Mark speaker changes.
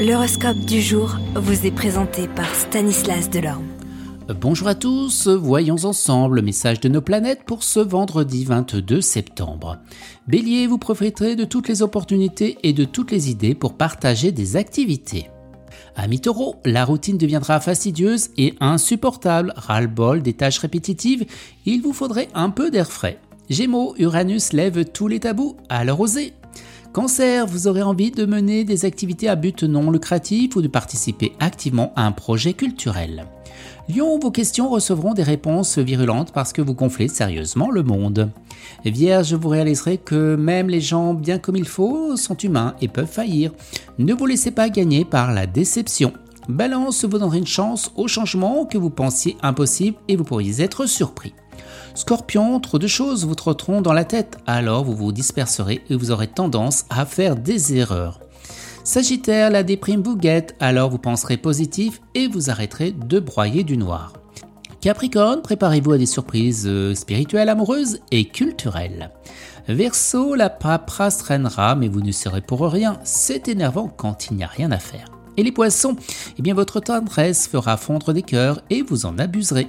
Speaker 1: L'horoscope du jour vous est présenté par Stanislas Delorme.
Speaker 2: Bonjour à tous, voyons ensemble le message de nos planètes pour ce vendredi 22 septembre. Bélier, vous profiterez de toutes les opportunités et de toutes les idées pour partager des activités. Ami taureau, la routine deviendra fastidieuse et insupportable, ras-le-bol des tâches répétitives, il vous faudrait un peu d'air frais. Gémeaux, Uranus lève tous les tabous, alors osez Cancer, vous aurez envie de mener des activités à but non lucratif ou de participer activement à un projet culturel. Lion, vos questions recevront des réponses virulentes parce que vous gonflez sérieusement le monde. Vierge, vous réaliserez que même les gens bien comme il faut sont humains et peuvent faillir. Ne vous laissez pas gagner par la déception. Balance vous donnerez une chance au changement que vous pensiez impossible et vous pourriez être surpris. Scorpion, trop de choses vous trotteront dans la tête, alors vous vous disperserez et vous aurez tendance à faire des erreurs. Sagittaire, la déprime vous guette, alors vous penserez positif et vous arrêterez de broyer du noir. Capricorne, préparez-vous à des surprises euh, spirituelles, amoureuses et culturelles. Verseau, la paperasse traînera, mais vous ne serez pour rien. C'est énervant quand il n'y a rien à faire. Et les poissons, eh bien votre tendresse fera fondre des cœurs et vous en abuserez.